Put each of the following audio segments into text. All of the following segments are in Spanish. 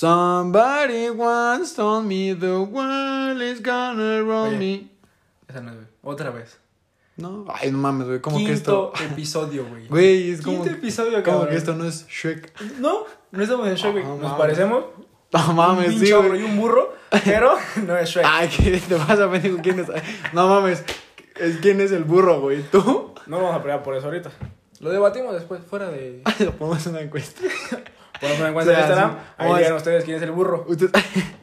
Somebody once told me the world is gonna roll Oye. me. Esa no es, güey. Otra vez. No, ay, no mames, güey, como que Quinto esto. episodio, güey. Güey, es como. Quinto episodio, Como cabrón. que esto no es Shrek. No, no estamos en Shrek, güey. No, Nos mames. parecemos. No un mames, pinche sí, güey. y un burro, pero no es Shrek. Ay, ¿qué te vas a pendejo? ¿Quién es? No mames. Es, ¿Quién es el burro, güey? ¿Tú? No vamos a pelear por eso ahorita. Lo debatimos después, fuera de. Lo ponemos en una encuesta. Ponemos una cuenta O sea, en Instagram. Ahí digan ustedes quién es el burro. Usted...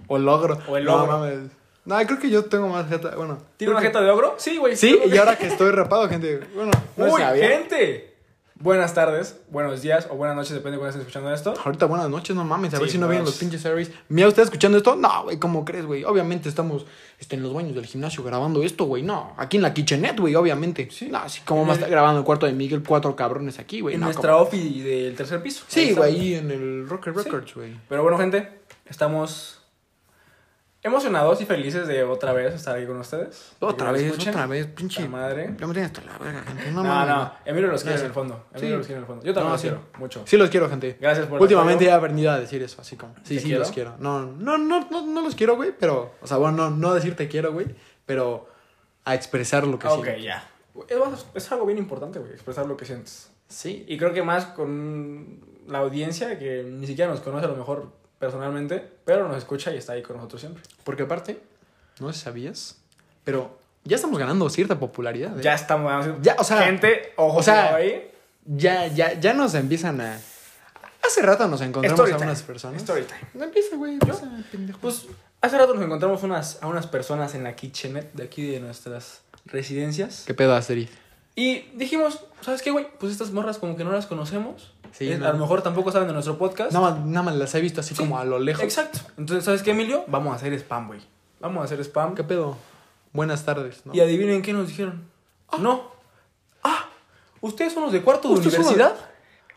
O logro. O el No logro. mames. No, creo que yo tengo más jeta. Bueno. ¿Tiene una jeta de ogro? Sí, güey. Sí, y ahora que estoy rapado, gente. Bueno, no Uy, gente. Buenas tardes, buenos días o buenas noches, depende de cuándo estén escuchando esto. Ahorita buenas noches, no mames, a ver si no vienen los pinches series. Mira, ¿usted escuchando esto? No, güey, ¿cómo crees, güey? Obviamente estamos este, en los baños del gimnasio grabando esto, güey. No, aquí en la kitchenette, güey, obviamente. Sí. No, así como más el- está grabando el cuarto de Miguel, cuatro cabrones aquí, güey. en no, nuestra ofi del tercer piso. Sí, güey, ahí en el Rocker. Records, güey. Pero bueno, gente, estamos emocionados y felices de otra vez estar aquí con ustedes. Otra vez, escuchen. otra vez, pinche. La madre. Ya me tienes hasta la verga, gente. No, No, no, Emilio los quiere en el fondo. Emilio Sí. los quiere en el fondo. Yo también No, los sí. quiero, mucho. Sí los quiero, gente. Gracias por Últimamente he aprendido a decir eso, así como. Sí, ¿Te sí, quiero? los quiero. No, no, no, no, no los quiero, güey, pero. O sea, bueno, no, no decir te quiero, güey, pero a expresar lo que Ah, Ok, siento. ya. Es algo bien importante, güey, expresar lo que sientes. Sí. Y creo que más con la audiencia que ni siquiera nos conoce a lo mejor personalmente, pero nos escucha y está ahí con nosotros siempre. Porque aparte, no sé si sabías, pero ya estamos ganando cierta popularidad. ¿eh? Ya estamos. Ya, o sea, gente, ojo, o sea, ahí. Ya, ya, ya nos empiezan a. Hace rato nos encontramos Story a time. unas personas. Story time. No empieza, güey. Empieza, pendejo. Pues hace rato nos encontramos unas, a unas personas en la kitchenette de aquí de nuestras residencias. ¿Qué pedo, Asterix? Y dijimos, ¿sabes qué, güey? Pues estas morras como que no las conocemos. Sí, Eh, no. A lo mejor tampoco saben de nuestro podcast. Nada más, nada más las he visto así Sí, como a lo lejos. Exacto. Entonces, ¿sabes qué, Emilio? Vamos a hacer spam, güey. Vamos a hacer spam. ¿Qué pedo? Buenas tardes, ¿no? Y adivinen qué nos dijeron. No. Ah, ¿ustedes son los de cuarto de ¿Ustedes son los- universidad?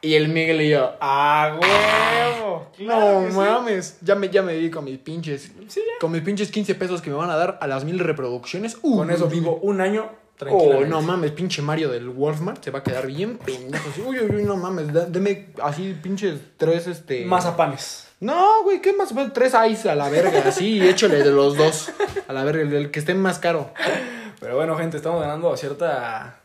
Y el Miguel y yo. ¡Ah, huevo! Claro no que sí. mames. Ya me, ya me vi con mis pinches. Sí, ya. Con mis pinches 15 pesos que me van a dar a las mil reproducciones. Uh, Con eso vivo un año Oh, no mames, pinche Mario del Walmart se va a quedar bien pendejo. Uy, uy, uy, no mames, da- deme así pinches tres, este... Mazapanes. No, güey, ¿qué más? Tres ice a la verga, así, échale de los dos. A la verga, el que esté más caro. Pero bueno, gente, estamos ganando cierta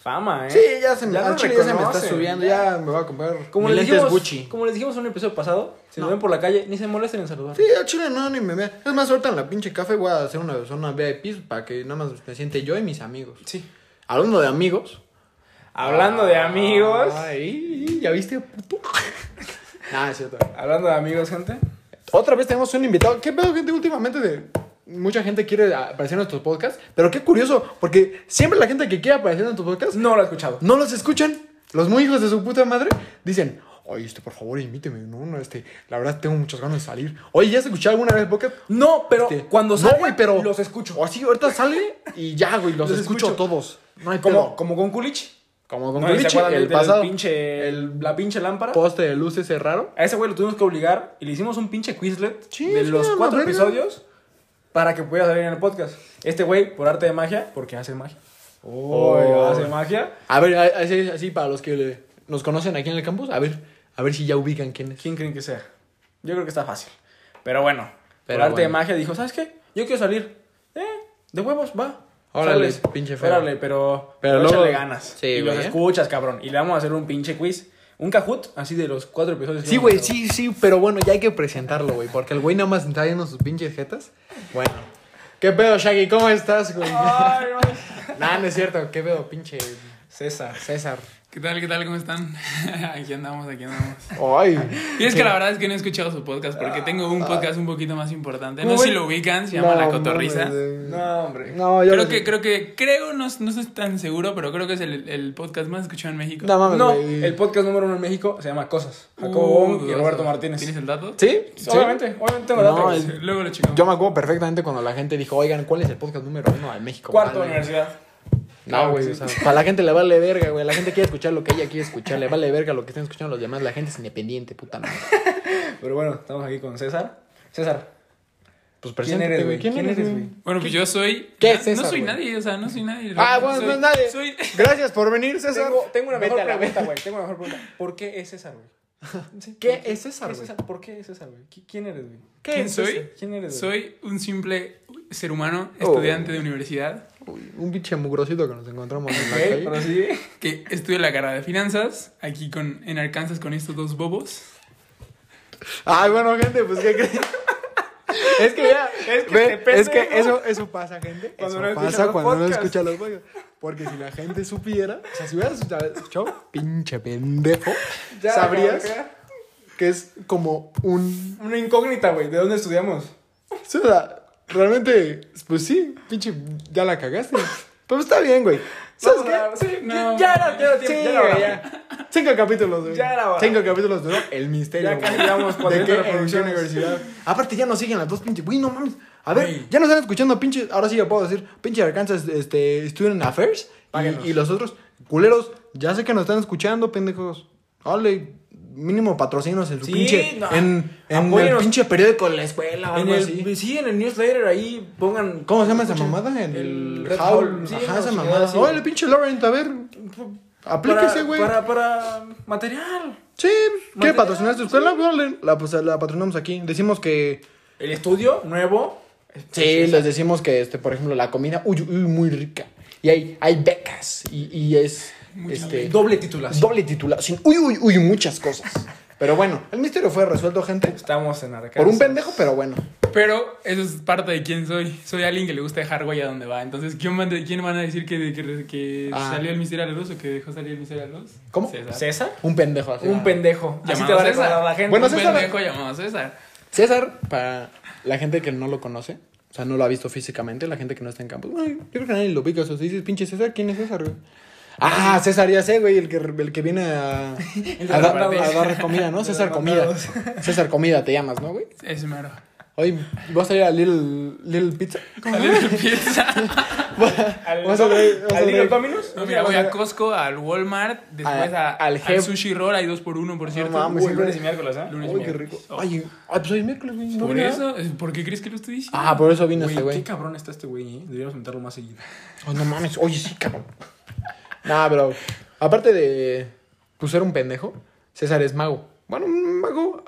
fama, ¿eh? Sí, ya se me, Ya nos chile ya se me está subiendo, ya. me voy a comprar Como les, lentes dijimos, Gucci. como les dijimos en un episodio pasado, si nos No. ven por la calle, ni se molesten en saludar. Sí, al chile no, ni me ve. Es más, ahorita en la pinche café voy a hacer una zona VIP para que nada más me siente yo y mis amigos. Sí. Hablando de amigos. Hablando de amigos. Ay, ¿ya viste, puto? Nah, es cierto. Hablando de amigos, gente. Otra vez tenemos un invitado. ¿Qué pedo, gente? Últimamente de... mucha gente quiere aparecer en nuestros podcasts. Pero qué curioso, porque siempre la gente que quiere aparecer en nuestros podcasts No lo he escuchado. no los escuchan. Los muy hijos de su puta madre dicen, oye, este, por favor, invíteme. No, no, este, la verdad tengo muchas ganas de salir. Oye, ¿ya has escuchado alguna vez el podcast? No, pero Este, cuando no, salga, güey, pero- los escucho. O así, ahorita sale y ya, güey, los, Los escucho, escucho. todos. No hay Como, como con Kulich. Como con ¿No? ¿Se Culichi, acuerdan el pasado pinche, el- la pinche lámpara. poste de luz ese raro. A ese güey lo tuvimos que obligar y le hicimos un pinche Quizlet Sí, de los cuatro episodios para que pueda salir en el podcast. Este güey, por arte de magia, porque hace magia. Oh. hace magia. A ver, así, así para los que le- nos conocen aquí en el campus, a ver, a ver si ya ubican quién es. ¿Quién creen que sea? Yo creo que está fácil. Pero bueno, Pero por arte de magia dijo, ¿sabes qué? Yo quiero salir. Eh, de huevos, va. Órale, pinche feo. Órale, pero, Pero luego- ganas. Sí, y los güey, escuchas, cabrón. Y le vamos a hacer un pinche quiz. Un Kahoot, así de los cuatro episodios. que Sí, güey, sí, sí, pero bueno, ya hay que presentarlo, güey, porque el güey nada más está viendo sus pinches jetas. Bueno. ¿Qué pedo, Shaggy? ¿Cómo estás, güey? Ay, no. Nah, no es cierto. ¿Qué pedo, pinche César. César? ¿Qué tal? ¿Qué tal? ¿Cómo están? aquí andamos, aquí andamos. Ay. Y es que la verdad es que no he escuchado su podcast porque tengo un podcast un poquito más importante. No sé si lo ubican, se llama La Cotorriza. No, hombre. No, yo Creo que, creo que, creo, no, no estoy tan seguro, pero creo que es el, el podcast más escuchado en México. No mames, No, el podcast número uno en México se llama Cosas. Jacobo Uh, y. Roberto Martínez. ¿Tienes el dato? ¿Sí? Obviamente, obviamente tengo No, datos. es- Luego lo checamos. Yo me acuerdo perfectamente cuando la gente dijo, oigan, ¿cuál es el podcast número uno de México? Cuarto de Vale. universidad. No, güey, o sea, para la gente le vale verga, güey. La gente quiere escuchar lo que ella quiere escuchar. Le vale verga lo que estén escuchando los demás. La gente es independiente, puta madre. Pero bueno, estamos aquí con César. César, Pues ¿quién preséntate, eres, güey? ¿Quién, eres, güey? Bueno, pues yo soy. ¿Qué es César, No soy güey? nadie, o sea, no soy nadie. Ah, bueno, Soy- no es nadie. Soy. Gracias por venir, César. Tengo, tengo una Vete mejor a la pregunta, güey. Tengo una mejor pregunta. ¿Por qué es César, güey? ¿Qué ¿por es César, ¿Qué güey? ¿Por qué es César, güey? ¿Qui- ¿Quién eres, güey? ¿Qué ¿Quién soy? ¿Quién eres? Soy un simple ser humano, Oh. estudiante de universidad, Uy, un pinche mugrosito que nos encontramos en la calle. pero sí. que estudia la carrera de finanzas, aquí con, en Arkansas con estos dos bobos. Ay, bueno, gente, pues ¿qué? Es que ya, Es que ve, depende, es que ¿no? eso, eso pasa, gente. Cuando eso pasa los cuando no podcasts. escucha los podcasts. Porque si la gente supiera, o sea, si hubieras escuchado, pinche pendejo, Ya, sabrías que es como un... Una incógnita, güey. ¿De dónde estudiamos? o sea, realmente, pues sí, pinche, ya la cagaste. Pero está bien, güey. ¿Sabes Vamos qué? Sí, No. ya era, ya era tiempo. Sí, ya era ya. Cinco capítulos, güey. Ya era hora. Cinco capítulos duró el misterio. Ya casi llevamos ¿De 400 qué? ¿En qué reproducciones. universidad? Aparte, ya nos siguen las dos pinches. Güey, no mames. A ver, ya nos están escuchando pinches. Ahora sí ya puedo decir. Pinche Arkansas este, Student Affairs. Y los otros culeros. Ya sé que nos están escuchando, pendejos. Dale, mínimo patrocinos en su Sí, pinche. no. En, en el pinche periódico de la escuela o En algo el, así. sí, en el newsletter ahí pongan. ¿Cómo se llama esa mamada? En el el, Howl. Sí, Ajá, no, esa mamada. sí. Oye, pinche Laurent, a ver. Aplíquese, güey. Para, para material. Sí, ¿qué? ¿Patrocinar tu escuela? Dale. La, pues, la patrocinamos aquí. Decimos que. El estudio nuevo. Sí, les decimos que, este, por ejemplo, la comida, uy, uy, muy rica. Y hay, hay becas. Y, y es. Este, Doble titulación. doble titulación. Uy, uy, uy, muchas cosas. Pero bueno, el misterio fue resuelto, gente. Estamos en Arkansas. Por un pendejo, pero bueno. Pero eso es parte de quién soy. Soy alguien que le gusta dejar huella donde va. Entonces, ¿quién van, a- quién van a decir que, que, que Ah. salió el misterio a la luz o que dejó salir el misterio a la luz? ¿Cómo? César. ¿César? Un pendejo así. Un pendejo. Así te va a recordar la gente. Bueno, Un César- pendejo llamado César. César, para la gente que no lo conoce, o sea, no lo ha visto físicamente, la gente que no está en campus, bueno, yo creo que nadie lo ubica. O sea, si dices, pinche César, ¿quién es César, güey? Ah, César, ya sé, güey, el que, el que viene a, a, dar, a dar comida, ¿no? César Comida. César Comida te llamas, ¿no, güey? Es mero. Hoy vas a ir a Little, Little Pizza. Salió la pizza. ¿Al, Vas a traer- vas a ¿al Little traer- Dominus? No, mira, voy a Costco, al Walmart, después A- a- al al, Jef- sushi roll, hay dos por uno, por cierto. mames, Uy, sí, lunes y miércoles, ¿eh? Lunes Uy, qué rico. Ay, ay, pues hoy es miércoles, güey. ¿no Por vine, eso, es- ¿por qué crees que lo estoy diciendo? Ah, por eso vino Güey, este qué güey. cabrón está este güey, ¿eh? Deberíamos invitarlo más seguido. Oh, no mames, oye, sí, cabrón. Nah, pero aparte de pues ser un pendejo, César es mago. Bueno, un mago.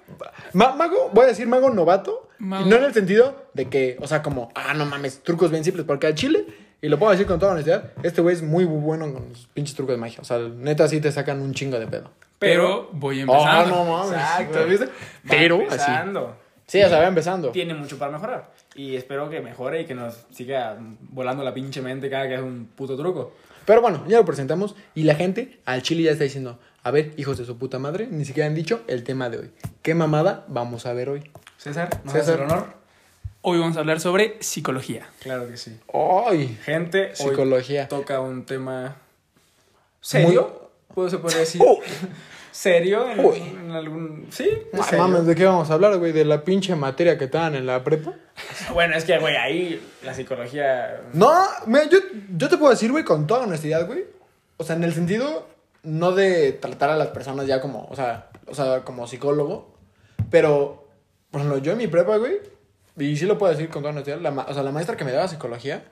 ma- mago, voy a decir mago novato. Mago. Y no en el sentido de que, o sea, como, ah, no mames, trucos bien simples. Porque al chile, y lo puedo decir con toda honestidad, este güey es muy bueno con los pinches trucos de magia. O sea, neta, sí te sacan un chingo de pedo. Pero voy Oh, empezando. no mames. Exacto. ¿Viste? Pero así. Sí, o sea, va empezando. Tiene mucho para mejorar. Y espero que mejore y que nos siga volando la pinche mente cada que haga un puto truco. Pero bueno, ya lo presentamos y la gente al chile ya está diciendo, a ver, hijos de su puta madre, ni siquiera han dicho el tema de hoy. ¿Qué mamada vamos a ver hoy? César, ¿nos César. el honor? Hoy vamos a hablar sobre psicología. Claro que sí. ¡Ay! Gente, hoy Psicología. toca un tema serio. ¿Puedo se puede decir? Oh. ¿Serio? En, Uy. en algún... Sí, serio. mames, ¿de qué vamos a hablar, güey? ¿De la pinche materia que te dan en la prepa? Bueno, es que, güey, ahí la psicología... No, mira, yo, yo te puedo decir, güey, con toda honestidad, güey. O sea, en el sentido, no de tratar a las personas ya como, o sea, o sea, como psicólogo. Pero, por ejemplo, yo en mi prepa, güey, y sí lo puedo decir con toda honestidad, la, ma- o sea, la maestra que me daba psicología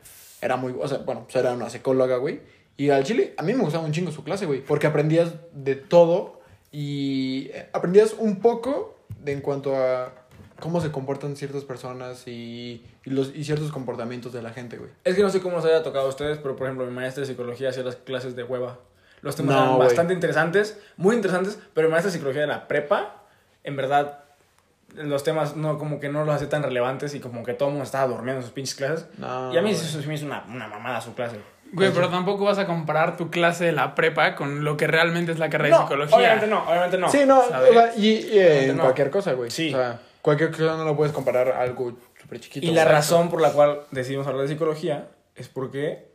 era muy, o sea, bueno, pues era una psicóloga, güey. Y al chile, a mí me gustaba un chingo su clase, güey, porque aprendías de todo y eh, aprendías un poco de en cuanto a cómo se comportan ciertas personas y, y los, y ciertos comportamientos de la gente, güey. Es que no sé cómo nos haya tocado a ustedes, pero por ejemplo, mi maestra de psicología hacía las clases de hueva. Los temas No, eran bastante interesantes, muy interesantes, pero mi maestra de psicología de la prepa, en verdad, los temas no como que no los hace tan relevantes y como que todo el mundo estaba durmiendo en sus pinches clases. No, y a mí eso sí me hizo una, una mamada su clase. Güey, pero tampoco vas a comparar tu clase de la prepa con lo que realmente es la carrera de No, psicología. obviamente no, obviamente no. Sí, no, ¿sabes? o sea, y, y en No. cualquier cosa, güey. Sí. O sea, cualquier cosa no lo puedes comparar a algo súper chiquito. Y la Exacto. razón por la cual decidimos hablar de psicología es porque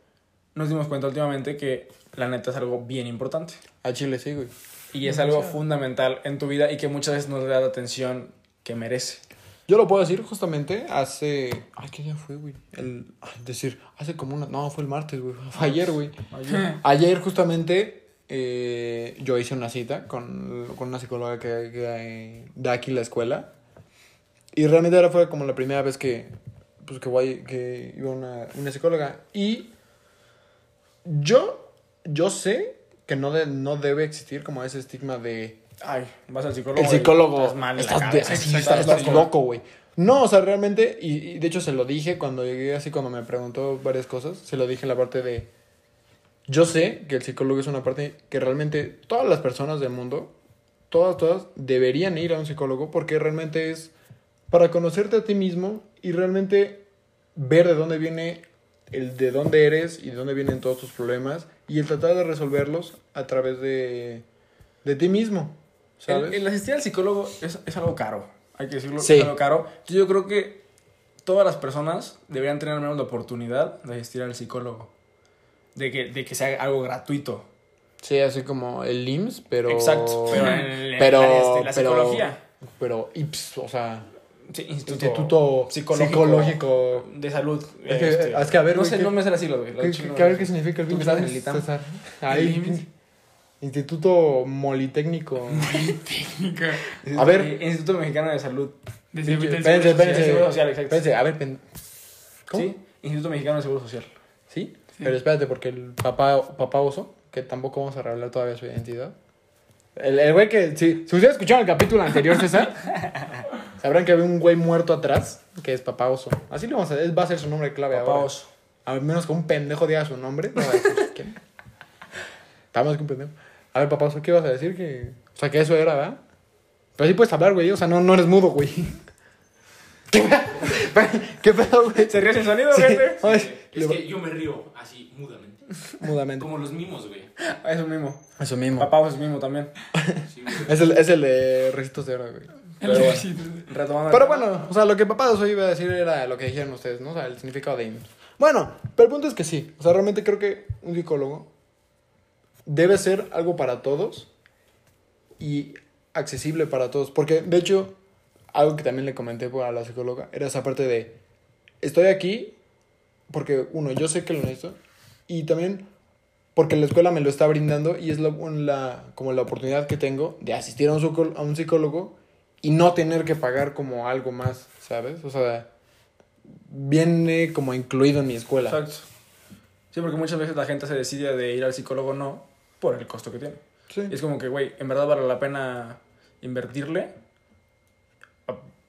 nos dimos cuenta últimamente que la neta es algo bien importante. Al chile sí, güey. Y es algo fundamental en tu vida y que muchas veces no le da la atención que merece. Yo lo puedo decir justamente hace... Ay, ¿qué día fue, güey? El... ay, decir, hace como una... No, fue el martes, güey. Fue ayer, güey. Ayer justamente eh, yo hice una cita con, con una psicóloga que, que da aquí la escuela. Y realmente ahora fue como la primera vez que, pues, que, voy, que iba una, una psicóloga. Y yo, yo sé que no, de- no debe existir como ese estigma de Ay, vas al psicólogo. El psicólogo. Estás mal. de la Estás, de- cabeza, sí, estás- estás- estás estás loco, güey. No, o sea, realmente, y, y de hecho se lo dije cuando llegué así, cuando me preguntó varias cosas, se lo dije en la parte de, yo sé que el psicólogo es una parte que realmente todas las personas del mundo, todas, todas, deberían ir a un psicólogo porque realmente es para conocerte a ti mismo y realmente ver de dónde viene el de dónde eres y de dónde vienen todos tus problemas y el tratar de resolverlos a través de, de ti mismo, ¿sabes? El, el asistir al psicólogo es, es algo caro. Hay que decirlo, Sí. es algo caro. Yo creo que todas las personas deberían tener al menos la oportunidad de asistir al psicólogo. De que, de que sea algo gratuito. Sí, así como el IMSS, pero. Exacto. Pero Pero- de la psicología. Pero IPS, o sea, Sí, instituto, Instituto psicológico, Psicológico. de salud. Es que- este, es que, a ver, no sé, ¿qué- no me sé siglas, güey. ¿Qué, la qué, chingada. qué- a ver qué significa el IMSS? César. Ahí. Instituto Molitécnico. Técnica. A ver. Eh, Instituto Mexicano de Salud. Espérense, espérense. A ver, pen- ¿cómo? Sí, Instituto Mexicano de Seguro Social. ¿Sí? Pero espérate, porque el papá, papá oso, que tampoco vamos a revelar todavía su identidad. El, el güey que, si, si ustedes escucharon el capítulo anterior, César, sabrán que había un güey muerto atrás, que es papá oso. Así le vamos a va a ser su nombre clave Papá ahora. Oso. A menos que un pendejo diga su nombre. No va a decir quién. Está más que un pendejo. A ver, papá ¿qué ibas a decir? Que, o sea, que eso era, ¿verdad? Pero sí puedes hablar, güey. O sea, no, no eres mudo, güey. ¿Qué, ¿Qué pedo, güey? ¿Se ríe sin sonido, Sí. gente? Es que yo me río así, mudamente. Mudamente. Como los mimos, güey. Ah, Eso mismo. Eso mismo. Papá Oso es mismo también. Sí, güey. Es el, es el de Recitos de Oro, güey. El Pero bueno. Pero bueno, o sea, lo que papá iba a decir era lo que dijeron ustedes, ¿no? O sea, el significado de IMSS. Bueno, pero el punto es que sí. O sea, realmente creo que un psicólogo debe ser algo para todos y accesible para todos. Porque, de hecho, algo que también le comenté a la psicóloga era esa parte de, estoy aquí porque, uno, yo sé que lo necesito y también porque la escuela me lo está brindando y es la, la- como la oportunidad que tengo de asistir a un, a un psicólogo y no tener que pagar como algo más, ¿sabes? O sea, viene como incluido en mi escuela. Exacto. Sí, porque muchas veces la gente se decide de ir al psicólogo o no por el costo que tiene. Sí. Y es como que, güey, en verdad vale la pena invertirle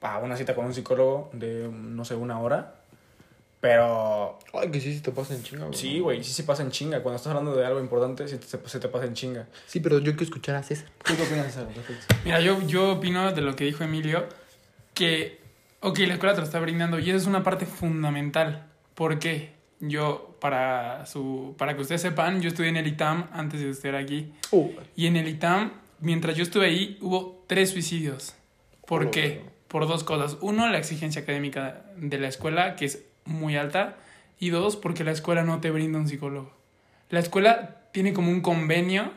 a, a una cita con un psicólogo de, no sé, una hora. Pero Ay, que sí, sí te pasa en chinga, güey. sí, güey, sí se pasa en chinga. Cuando estás hablando de algo importante, sí te- se te pasa en chinga. Sí, pero yo quiero escuchar a César. ¿Tú qué opinas? Perfecto. Mira, yo, yo opino de lo que dijo Emilio, que, ok, la escuela te lo está brindando y esa es una parte fundamental. ¿Por qué? Yo, para, su, para que ustedes sepan, yo estudié en el ITAM antes de estar aquí. Uh, Y en el ITAM, mientras yo estuve ahí, hubo tres suicidios. ¿Por Oh. qué? Por dos cosas. Uno, la exigencia académica de la escuela, que es muy alta. Y dos, porque la escuela no te brinda un psicólogo. La escuela tiene como un convenio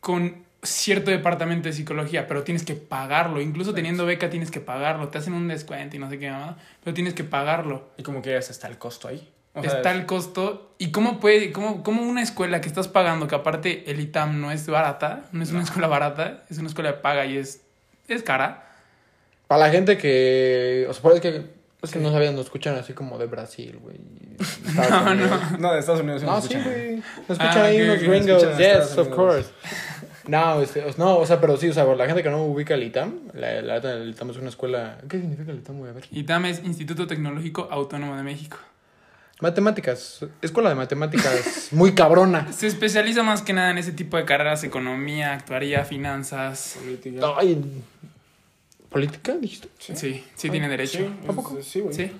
con cierto departamento de psicología, pero tienes que pagarlo. Incluso teniendo beca tienes que pagarlo. Te hacen un descuento y no sé qué más, pero tienes que pagarlo. Y como que está el costo ahí. O sea, Está el costo. ¿Y cómo puede, cómo, cómo una escuela que estás pagando, que aparte el ITAM no es barata, no es una escuela barata, es una escuela de paga y es, es cara? para la gente que. O sea, es que, es que no sabían, nos escuchan así como de Brasil, güey. No, Unidos. No, de Estados Unidos. sí No, nos sí, escuchan. güey. Nos escuchan Ah, ahí unos gringos. Yes, Estados of Unidos. course. No, este, o- no, o sea, pero sí, o sea, por la gente que no ubica el ITAM, la, la, el ITAM es una escuela. ¿Qué significa el ITAM, güey? A ver. ITAM es Instituto Tecnológico Autónomo de México. Matemáticas. Escuela de matemáticas muy cabrona. Se especializa más que nada en ese tipo de carreras, economía, actuaría, finanzas. Política. Ay, ¿Política, dijiste? Sí, sí, tiene derecho. Sí, ¿A poco? Sí, güey. Sí.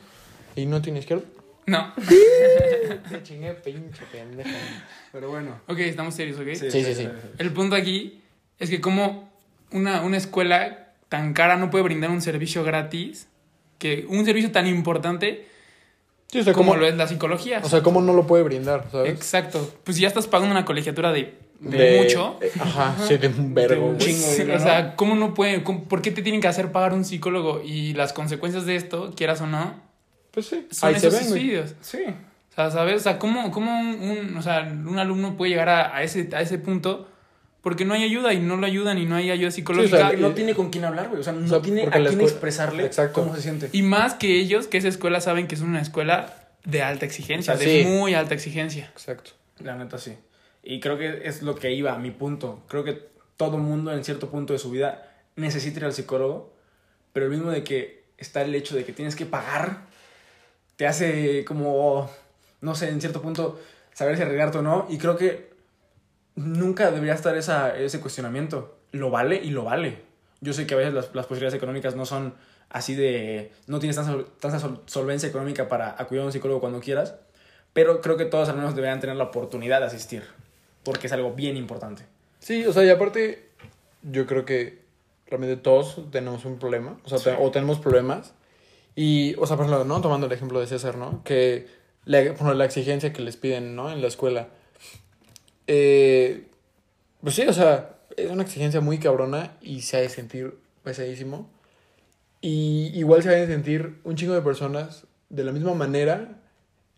¿Y no tiene izquierda? No. Te chingué, pinche pendejo. Pero bueno. Ok, estamos serios, ¿ok? Sí, sí, sí. El punto aquí es que como una, una escuela tan cara no puede brindar un servicio gratis, que un servicio tan importante Sí, o sea, como ¿cómo, lo es la psicología. o sea, ¿cómo no lo puede brindar, sabes? Exacto. Pues si ya estás pagando una colegiatura de, de De- mucho. eh, Ajá, sí, de un vergo, chingo de dinero, o sea, ¿cómo no puede? cómo- ¿Por qué te tienen que hacer pagar un psicólogo? Y las consecuencias de esto, quieras o no, Pues sí, son ahí se esos ven, suicidios. Sí. O sea, ¿sabes? O sea, ¿cómo, cómo un, un- o sea, un alumno puede llegar a, a ese, a ese punto? Porque no hay ayuda y no lo ayudan y no hay ayuda psicológica. Sí, o sea, no tiene con quién hablar, güey. O sea, no O sea, tiene a quién escuela- expresarle Exacto. cómo se siente. Y más que ellos, que esa escuela saben que es una escuela de alta exigencia, O sea, de sí. muy alta exigencia. Exacto. La neta, sí. Y creo que es lo que iba a mi punto. Creo que todo mundo en cierto punto de su vida necesita ir al psicólogo, pero el mismo de que está el hecho de que tienes que pagar, te hace como, no sé, en cierto punto saber si arriesgarte o no, y creo que nunca debería estar esa, ese cuestionamiento. Lo vale y lo vale. Yo sé que a veces las, las posibilidades económicas no son así de, no tienes tanta, sol- tanta sol- solvencia económica para acudir a un psicólogo cuando quieras, pero creo que todos al menos deberían tener la oportunidad de asistir, porque es algo bien importante. Sí, o sea, y aparte, yo creo que realmente todos tenemos un problema, o sea, o tenemos problemas. Y, o sea, por ejemplo, ¿no? Tomando el ejemplo de César, ¿no? Que la, ejemplo, la exigencia que les piden, ¿no? En la escuela. Eh, pues sí, o sea, es una exigencia muy cabrona y se ha de sentir pesadísimo. Y igual se ha de sentir un chingo de personas de la misma manera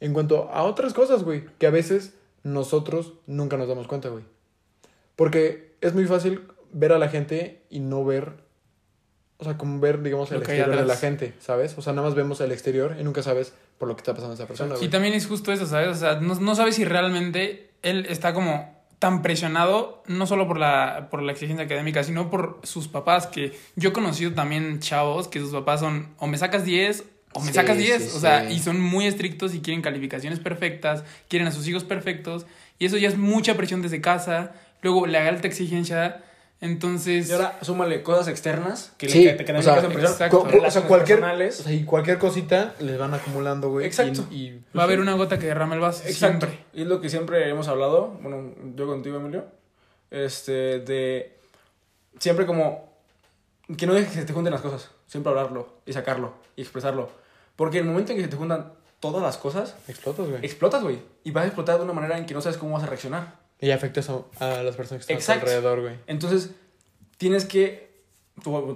en cuanto a otras cosas, güey, que a veces nosotros nunca nos damos cuenta, güey. Porque es muy fácil ver a la gente y no ver, o sea, como ver, digamos, el exterior de la gente, ¿sabes? O sea, nada más vemos el exterior y nunca sabes por lo que está pasando esa persona, Y güey. también es justo eso, ¿sabes? O sea, no, no sabes si realmente él está como tan presionado, no solo por la, por la exigencia académica, sino por sus papás, que yo he conocido también chavos que sus papás son o me sacas 10 o me Sí, sacas 10, sí, o sea, sí. y son muy estrictos y quieren calificaciones perfectas, quieren a sus hijos perfectos, y eso ya es mucha presión desde casa, luego la alta exigencia, entonces... Y ahora súmale cosas externas que, Sí, le, que, que o sea, exacto. O sea, cualquier, personales. o sea, y cualquier cosita les van acumulando, güey. Exacto. Y, y- Va a haber una gota que derrame el vaso. Exacto. Siempre. Y es lo que siempre hemos hablado, bueno, yo contigo, Emilio, este, de siempre como que no dejes que se te junten las cosas, siempre hablarlo y sacarlo y expresarlo. Porque en el momento en que se te juntan todas las cosas, explotas, güey. explotas, güey. Y vas a explotar de una manera en que no sabes cómo vas a reaccionar. Y afectas a, a las personas que están a tu Exacto. alrededor, güey. Entonces, tienes que,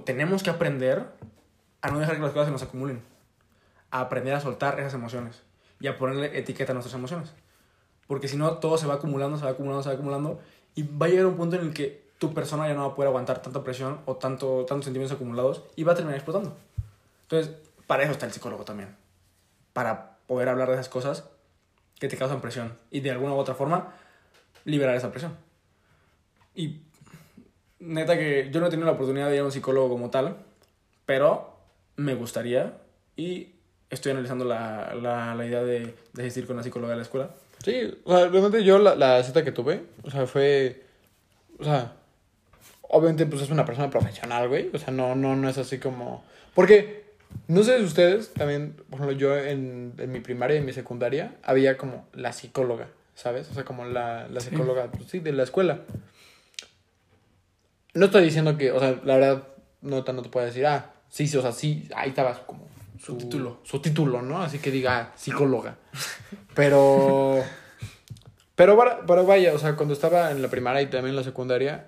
tenemos que aprender a no dejar que las cosas se nos acumulen. A aprender a soltar esas emociones y a ponerle etiqueta a nuestras emociones. Porque si no, todo se va acumulando, se va acumulando, se va acumulando. Y va a llegar un punto en el que tu persona ya no va a poder aguantar tanta presión o tanto, tantos sentimientos acumulados y va a terminar explotando. Entonces, para eso está el psicólogo también. Para poder hablar de esas cosas que te causan presión y de alguna u otra forma liberar esa presión. Y neta que yo no he tenido la oportunidad de ir a un psicólogo como tal, pero me gustaría y estoy analizando la, la, la idea de, de asistir con la psicóloga de la escuela. Sí, o sea, yo la, la cita que tuve, o sea, fue, o sea, obviamente pues es una persona profesional, güey, o sea, no, no, no es así como, porque, no sé si ustedes, también, por ejemplo, yo en, en mi primaria y en mi secundaria, había como la psicóloga, ¿sabes? O sea, como la, la Sí. psicóloga, pues, sí, de la escuela. No estoy diciendo que, o sea, la verdad, no, no te puedo decir, ah, sí, sí, o sea, sí, ahí estaba como Su título. Su título, ¿no? Así que diga, ah, psicóloga. Pero. Pero, pero vaya, o sea, cuando estaba en la primaria y también en la secundaria,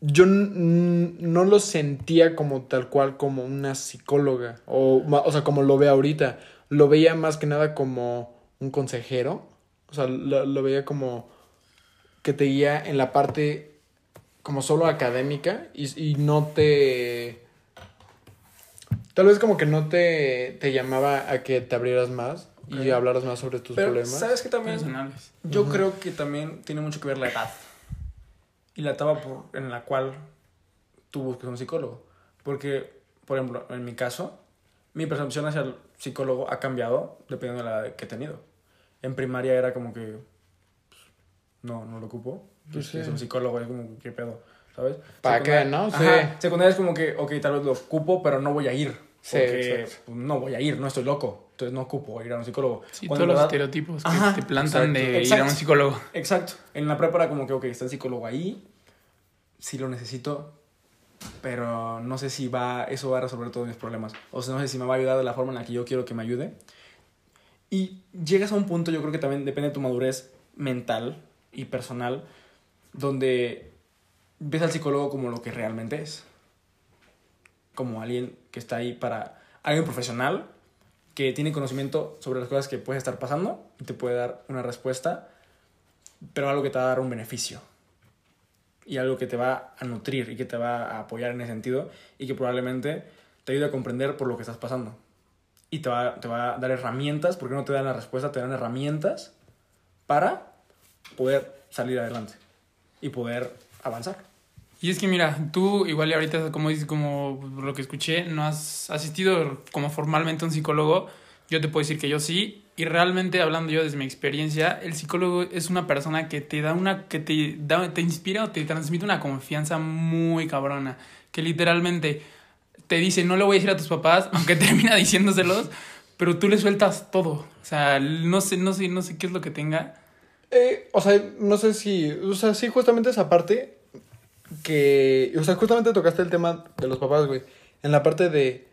yo no lo sentía como tal cual como una psicóloga. O, o sea, como lo veo ahorita. Lo veía más que nada como un consejero. O sea, lo, lo veía como que te guía en la parte como solo académica y, y no te... Tal vez como que no te, te llamaba a que te abrieras más y hablaras más sobre tus Pero, problemas. ¿sabes qué también? Personales. Yo creo que también tiene mucho que ver la edad. Y la etapa por- en la cual tú busques un psicólogo. Porque, por ejemplo, en mi caso, mi percepción hacia el psicólogo ha cambiado dependiendo de la edad que he tenido. En primaria era como que pues, no, no lo ocupo. Pues Es sí. un psicólogo, es como, ¿qué pedo? ¿Sabes? ¿Para qué, no? Ajá, Sí. Secundaria es como que, ok, tal vez lo ocupo, pero no voy a ir. Sí, Porque exacto. pues, no voy a ir, no estoy loco. Entonces no ocupo ir a un psicólogo. Sí, Cuando todos los verdad- estereotipos que Ajá, te plantan de exacto, ir a un exacto. psicólogo. Exacto. En la prepa era como que, ok, está el psicólogo ahí, sí lo necesito, pero no sé si va, eso va a resolver todos mis problemas. O sea, no sé si me va a ayudar de la forma en la que yo quiero que me ayude. Y llegas a un punto, yo creo que también depende de tu madurez mental y personal, donde ves al psicólogo como lo que realmente es. Como alguien que está ahí para, alguien profesional que tiene conocimiento sobre las cosas que puedes estar pasando y te puede dar una respuesta, pero algo que te va a dar un beneficio. Y algo que te va a nutrir y que te va a apoyar en ese sentido y que probablemente te ayude a comprender por lo que estás pasando. Y te va, te va a dar herramientas, porque no te dan la respuesta, te dan herramientas para poder salir adelante y poder avanzar. Y es que mira, tú igual ahorita, como dices, como lo que escuché, no has asistido como formalmente a un psicólogo. Yo te puedo decir que yo sí. Y realmente, hablando yo desde mi experiencia, el psicólogo es una persona que te da una, que te da, te inspira o te transmite una confianza muy cabrona. Que literalmente te dice, no le voy a decir a tus papás, aunque termina diciéndoselos, pero tú le sueltas todo. O sea, no sé, no sé, no sé qué es lo que tenga. Eh, o sea, no sé si. O sea, sí, justamente esa parte. Que. O sea, justamente tocaste el tema de los papás, güey. En la parte de.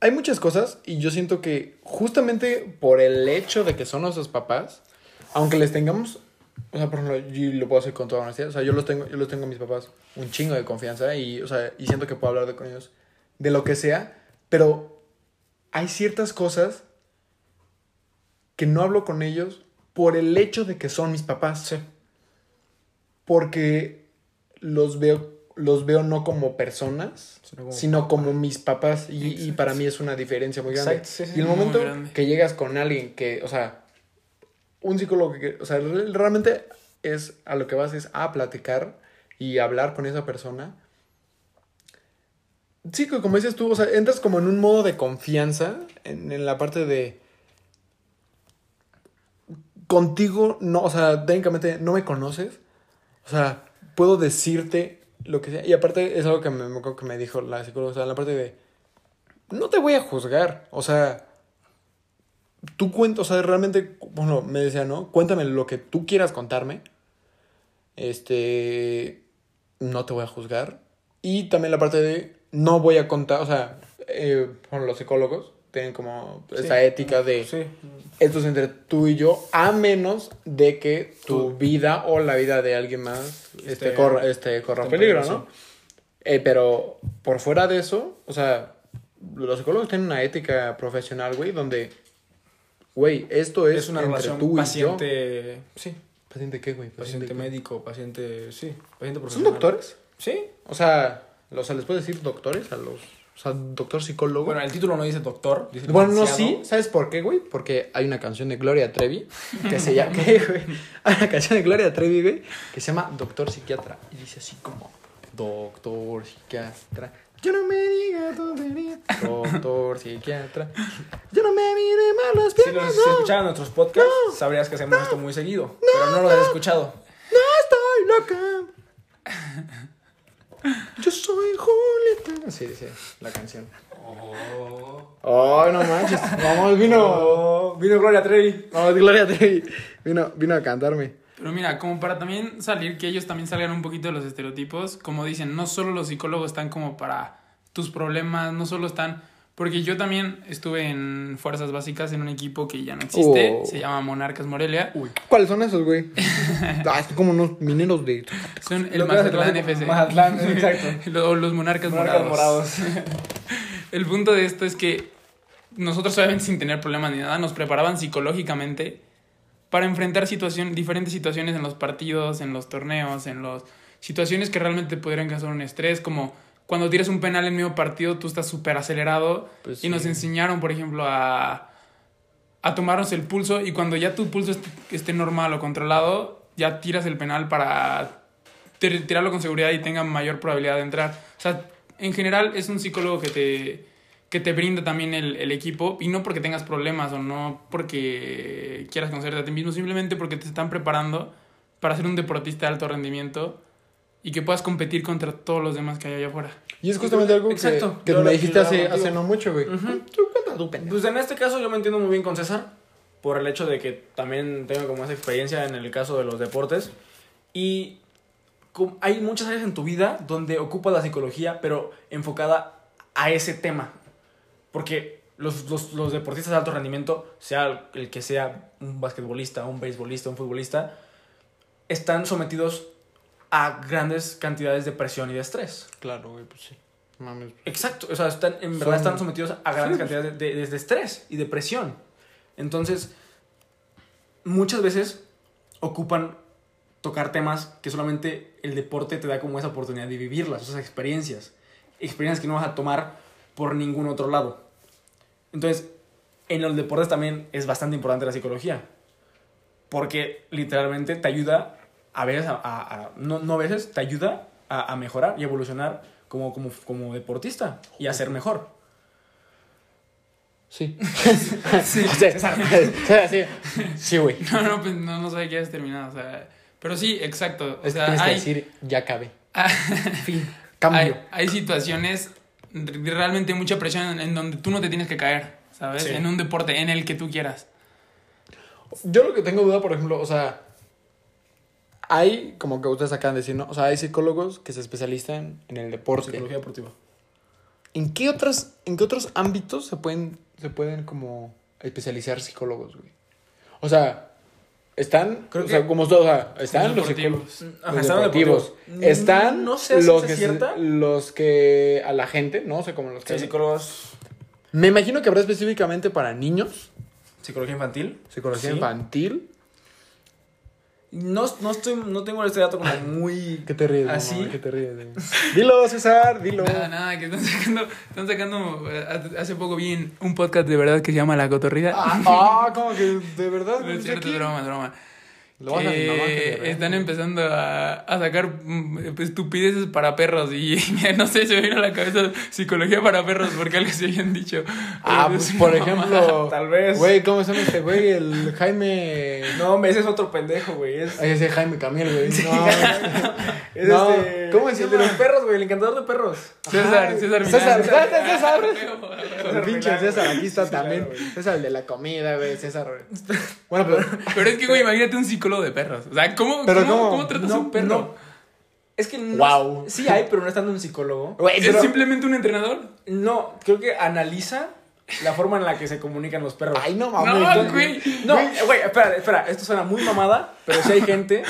Hay muchas cosas y yo siento que justamente por el hecho de que son nuestros papás, aunque les tengamos. O sea, por ejemplo, yo lo puedo hacer con toda honestidad. O sea, yo los tengo, yo los tengo a mis papás un chingo de confianza y, o sea, y siento que puedo hablar de, con ellos de lo que sea, pero hay ciertas cosas que no hablo con ellos por el hecho de que son mis papás. Sí. Porque los veo, los veo no como personas, Sino como sino como mis papás. Y, y para mí es una diferencia muy grande. Exacto, sí, sí, y el momento que llegas con alguien que, o sea, un psicólogo que, o sea, re- realmente es a lo que vas es a platicar y hablar con esa persona. Sí, como dices tú, o sea, entras como en un modo de confianza en, en la parte de contigo, no, o sea, técnicamente no me conoces. O sea, puedo decirte lo que sea. Y aparte es algo que me, que me dijo la psicóloga, o sea, en la parte de, no te voy a juzgar. O sea, tú cuentas, o sea, realmente, bueno, me decía, ¿no? Cuéntame lo que tú quieras contarme. Este, no te voy a juzgar. Y también la parte de, no voy a contar, o sea, eh, bueno, los psicólogos tienen como esa Sí. ética de, Sí. esto es entre tú y yo, a menos de que tu Tú. vida o la vida de alguien más este, Esté- corra, este, corra peligro, ¿no? Eh, pero por fuera de eso, o sea, los psicólogos tienen una ética profesional, güey, donde, güey, esto es, Es una entre relación tú y yo. paciente. Sí. ¿Paciente qué, güey? Paciente qué? médico, paciente. Sí. Paciente ¿Son profesional. doctores? Sí. O sea, o sea, ¿les puedes decir doctores a los... O sea, doctor psicólogo? Bueno, el título no dice doctor. Dice Bueno, no, sí. ¿Sabes por qué, güey? Porque hay una canción de Gloria Trevi que se llama... ¿Qué, güey? Hay una canción de Gloria Trevi, güey, que se llama Doctor Psiquiatra. Y dice así como... Doctor Psiquiatra. Yo no me diga tontería. Doctor Psiquiatra. Yo no me mire mal las Si piernas, los no. escuchaban nuestros podcasts, sabrías que hacemos esto muy seguido. pero no lo has escuchado. No estoy loca. Yo soy Julieta. Sí, dice la canción. Oh. Oh, no manches. Vamos, vino... Oh, vino Gloria Trevi. Vamos, Gloria Trevi. Vino, vino a cantarme. Pero mira, como para también salir, que ellos también salgan un poquito de los estereotipos, como dicen, no solo los psicólogos están como para tus problemas, no solo están... Porque yo también estuve en Fuerzas Básicas en un equipo que ya no existe, Oh. se llama Monarcas Morelia. ¿Cuáles son esos, güey? ah, es como unos mineros de... Son el Mazatlán FC. Mazatlán, exacto. Lo- los Monarcas, Monarcas Morados. morados. El punto de esto es que nosotros obviamente sin tener problemas ni nada, nos preparaban psicológicamente para enfrentar situación, diferentes situaciones en los partidos, en los torneos, en las situaciones que realmente pudieran causar un estrés, como cuando tiras un penal en medio partido, tú estás súper acelerado Pues y nos enseñaron, por ejemplo, a, a tomarnos el pulso y cuando ya tu pulso est- esté normal o controlado, ya tiras el penal para tir- tirarlo con seguridad y tenga mayor probabilidad de entrar. O sea, en general es un psicólogo que te, que te brinda también el, el equipo y no porque tengas problemas o no porque quieras conocerte a ti mismo, simplemente porque te están preparando para ser un deportista de alto rendimiento y que puedas competir contra todos los demás que hay allá afuera. Y es justamente algo que, Exacto. que Yo me lo- dijiste hace, no mucho, güey. Ujú. Tú cuenta tu pendejo. Pues en este caso yo me entiendo muy bien con César, por el hecho de que también tengo como esa experiencia en el caso de los deportes. Y hay muchas áreas en tu vida donde ocupas la psicología, pero enfocada a ese tema. Porque los, los, los deportistas de alto rendimiento, sea el que sea un basquetbolista, un beisbolista, un futbolista, están sometidos a grandes cantidades de presión y de estrés. Claro, güey, pues sí. Mames. Exacto, o sea, están, en verdad Son- están sometidos a grandes Sí. cantidades de, de- de estrés y de presión. Entonces, muchas veces ocupan tocar temas que solamente el deporte te da como esa oportunidad de vivirlas, esas experiencias. Experiencias que no vas a tomar por ningún otro lado. Entonces, en los deportes también es bastante importante la psicología. Porque literalmente te ayuda a veces, a- a- a- no, no a veces, te ayuda a, a mejorar y evolucionar como, como, como deportista y a ser mejor. Sí. Sí. Sí, sí, sí, güey. No, no, pues no, no sabía que hayas terminado. O sea, pero sí, exacto. O Es sea, que hay, decir, ya acabé. Fin. Cambio. hay, hay situaciones realmente mucha presión en, donde tú no te tienes que caer, ¿sabes? Sí. En un deporte en el que tú quieras. Yo lo que tengo duda, por ejemplo, o sea, hay, como que ustedes acaban de decir, ¿no? O sea, hay psicólogos que se especializan en el deporte. Psicología deportiva. ¿En qué otras, en qué otros ámbitos se pueden, se pueden como especializar psicólogos, güey? O sea, están, Creo o sea, que- como todos, o sea, están los deportivos. Ajá, los están los deportivos. deportivos. Están No sé si los es que, cierta. los que a la gente, ¿no? O sea, como los que... Sí, psicólogos. Me imagino que habrá específicamente para niños, Psicología infantil. psicología Sí. infantil. No, no, estoy, no tengo este dato como muy... ¿Qué te ríes? ¿Así? mamá? ¿Qué te ríes? Dilo, César, dilo. Nada, nada, que están sacando, están sacando, eh, hace poco vi en un podcast de verdad que se llama La Cotorrida. Ah, ah, como que de verdad. No es cierto, aquí. broma. Lo vas a mi mamá que Que te están empezando a, a sacar mm, estupideces para perros y no sé, se me vino a la cabeza psicología para perros porque algo se habían dicho. Ah, pues es por ejemplo. Tal vez. Güey, ¿cómo se llama este güey? El Jaime. No, hombre, ese es otro pendejo, güey. Es, ese Jaime Camiel, güey. No. es No, este... ¿cómo es el de los perros, güey. El encantador de perros. César, Ajá, César César. César, César. César El pinche César, aquí está Sí, también. claro, güey. César, el de la comida, güey. César, güey. Bueno, pero. Pero es que, güey, imagínate un psicólogo de perros. O sea, ¿cómo, Pero cómo, ¿cómo? cómo tratas a No, un perro? no. Es que no. Guau. Sí hay, pero no estando un psicólogo. ¿Es pero- simplemente un entrenador? No, creo que analiza la forma en la que se comunican los perros. Ay, no No, mames. güey. No, güey, espera, espera, esto suena muy mamada, pero sí hay gente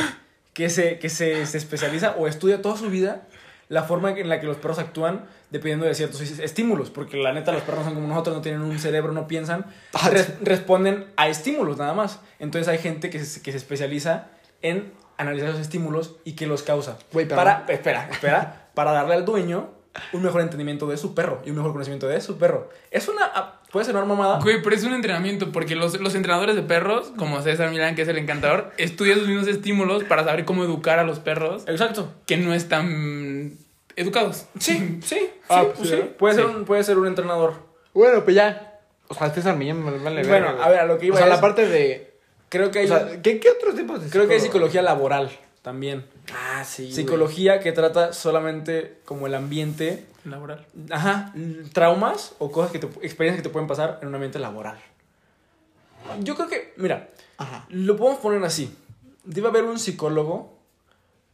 que se, que se, se especializa o estudia toda su vida la forma en la que los perros actúan dependiendo de ciertos es- estímulos, porque la neta los perros son como nosotros, no tienen un cerebro, no piensan, Ah, res- responden a estímulos nada más. Entonces hay gente que se, que se especializa en analizar los estímulos y qué los causa. Pero- para, espera, espera, para darle al dueño un mejor entendimiento de su perro y un mejor conocimiento de su perro. Es una, ah, puede ser una mamada. Güey, pero es un entrenamiento porque los, los entrenadores de perros, como César Milán, que es el encantador, estudian sus mismos estímulos para saber cómo educar a los perros Exacto. que no están educados. Sí, sí, Ah, sí, pues pues sí, sí. ¿no? Puede, Ser un, puede ser un entrenador. Bueno, pues ya. O sea, César Millán me vale Bueno, a ver, a lo que iba O sea, es- la parte de. Creo que hay, O sea, ¿qué, qué otros tipos de creo que hay psicología laboral también. Ah, sí. güey. Psicología que trata solamente como el ambiente, Laboral. ajá, traumas o cosas que te, experiencias que te pueden pasar en un ambiente laboral. Yo creo que, mira, Ajá. lo podemos poner así. Debe haber un psicólogo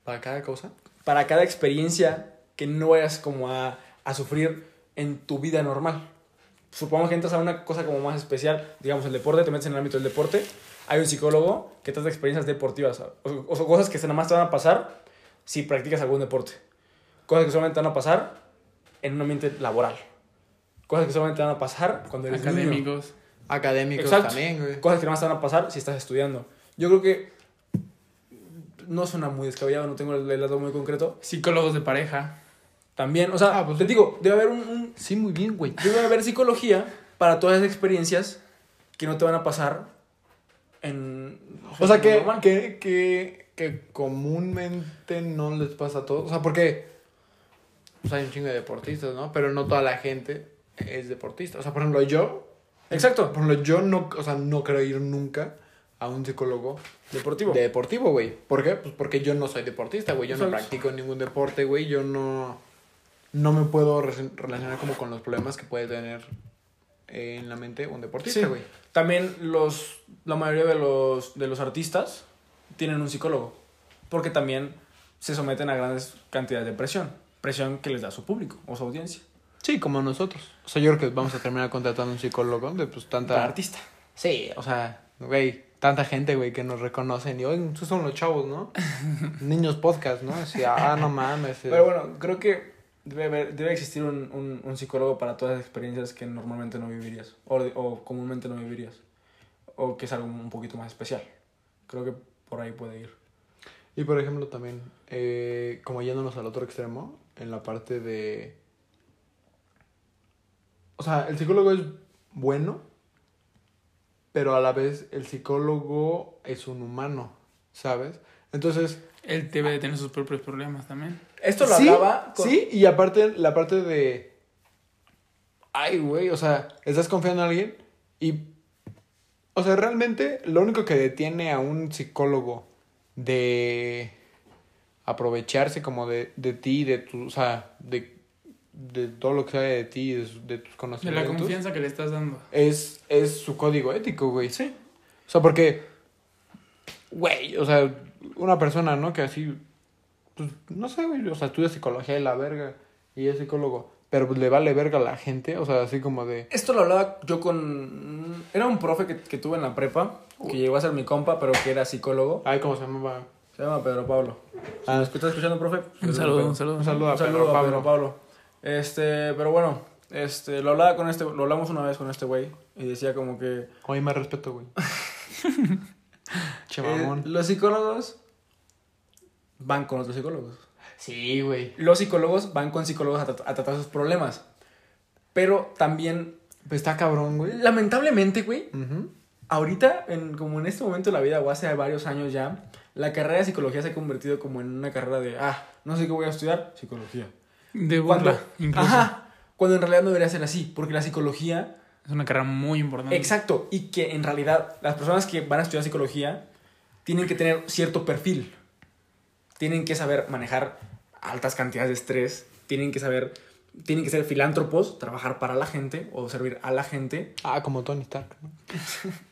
Para cada cosa. para cada experiencia que no vayas como a, a sufrir en tu vida normal. Supongamos que entras a una cosa como más especial, digamos el deporte, te metes en el ámbito del deporte, hay un psicólogo que trata experiencias deportivas, o, o cosas que nada más te van a pasar si practicas algún deporte. Cosas que solamente te van a pasar en un ambiente laboral. Cosas que solamente te van a pasar cuando eres niño. Académicos. Académicos Exacto. también, güey. Cosas que nada más te van a pasar si estás estudiando. Yo creo que no suena muy descabellado, no tengo el el dato muy concreto, Psicólogos de pareja. también, o sea, Ah, pues te sí. digo, debe haber un, un- Sí, muy bien, güey. debe haber psicología para todas esas experiencias que no te van a pasar en... O sea, que, que, que, que comúnmente no les pasa a todos. O sea, porque pues hay un chingo de deportistas, ¿no? Pero no toda la gente es deportista. O sea, por ejemplo, yo, Exacto, por ejemplo, yo no, o sea, no creo ir nunca a un psicólogo deportivo. de deportivo, güey. ¿Por qué? Pues porque yo no soy deportista, güey. Yo no practico ningún deporte, güey. Yo no, no me puedo re- relacionar como con los problemas que puede tener en la mente un deportista, Sí. güey. También los, la mayoría de los, de los artistas tienen un psicólogo, porque también se someten a grandes cantidades de presión, presión que les da su público o su audiencia. Sí, como nosotros. O sea, yo creo que vamos a terminar contratando un psicólogo de pues Para tanta... artista. Sí, o sea, güey, tanta gente, güey, que nos reconocen y, oye, esos son los chavos, ¿no? Niños podcast, ¿no? Así, ah, no mames. eh. Pero bueno, creo que debe, haber- debe existir un, un, un psicólogo para todas las experiencias que normalmente no vivirías o, de- o comúnmente no vivirías o que es algo un poquito más especial. Creo que por ahí puede ir. Y por ejemplo también, eh, como yéndonos al otro extremo, en la parte de... O sea, el psicólogo es bueno, pero a la vez el psicólogo es un humano, ¿sabes? Entonces, Él debe de tener sus propios problemas también. Esto lo sí, hablaba con... Sí, y aparte, la parte de. Ay, güey, o sea, estás confiando en alguien y. O sea, realmente lo único que detiene a un psicólogo de aprovecharse como de, de ti, de tu, o sea, de, de todo lo que sabe de ti, de, de tus De conocimientos. la confianza que le estás dando. Es, es su código ético, güey. Sí. O sea, porque, güey, o sea, una persona, ¿no? Que así, pues, no sé, güey, o sea, estudia psicología y la verga, y es psicólogo, pero pues le vale verga a la gente, o sea, así como de... Esto lo hablaba yo con... Era un profe que, que tuve en la prepa, que llegó a ser mi compa, pero que era psicólogo. Ay, ¿cómo se llamaba? Se llama Pedro Pablo. Si Ah. me estás escuchando, profe? Un saludo, un saludo. Un saludo a Un saludo Pedro a Pablo. Pedro Pablo. Este, pero bueno, este, lo hablaba con este, lo hablamos una vez con este güey y decía como que Oye, más respeto, güey. che, eh, los psicólogos van con otros psicólogos. Sí, güey. Los psicólogos van con psicólogos a, trat- a tratar sus problemas. Pero también, Pues está cabrón, güey. lamentablemente, güey, Ujú. Ahorita, en, como en este momento de la vida o hace varios años ya, la carrera de psicología se ha convertido como en una carrera de, ah, no sé qué voy a estudiar, psicología. De Cuando, burla, incluso. ajá, cuando en realidad no debería ser así, porque la psicología Es una carrera muy importante. Exacto, y que en realidad las personas que van a estudiar psicología tienen que tener cierto perfil. Tienen que saber manejar altas cantidades de estrés, tienen que saber, tienen que ser filántropos, trabajar para la gente o servir a la gente. Ah, como Tony Stark, ¿no?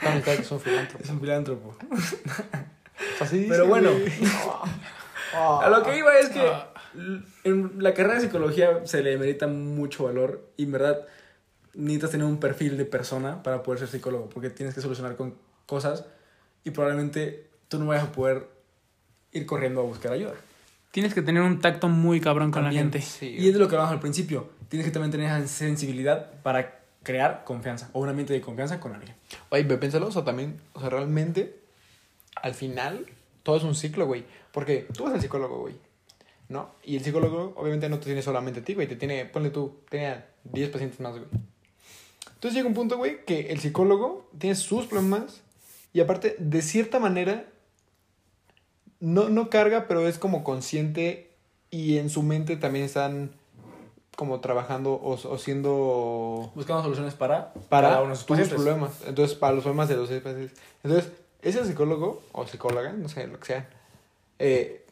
Stark es un filántropo. Es un filántropo. Así Pero bueno. A lo que iba es que Ah. en la carrera de psicología se le merita mucho valor y en verdad necesitas tener un perfil de persona para poder ser psicólogo porque tienes que solucionar con cosas y probablemente tú no vayas a poder ir corriendo a buscar ayuda. Tienes que tener un tacto muy cabrón con También. la gente. Sí, Y es de lo que hablamos al principio. Tienes que también tener esa sensibilidad para crear confianza o un ambiente de confianza con alguien. Oye, ve, piénsalo, o sea, también, o sea, realmente, al final, todo es un ciclo, güey. Porque tú vas al psicólogo, güey, ¿no? Y el psicólogo, obviamente, no te tiene solamente a ti, güey, te tiene, ponle tú, tenía 10 pacientes más, güey. Entonces llega un punto, güey, que el psicólogo tiene sus problemas y aparte, de cierta manera, no, no carga, pero es como consciente y en su mente también están como trabajando o, o siendo Buscando soluciones para, para cada uno de sus tus problemas. Entonces, para los problemas de los pacientes. Entonces, ese psicólogo o psicóloga, no sé, lo que sea, eh,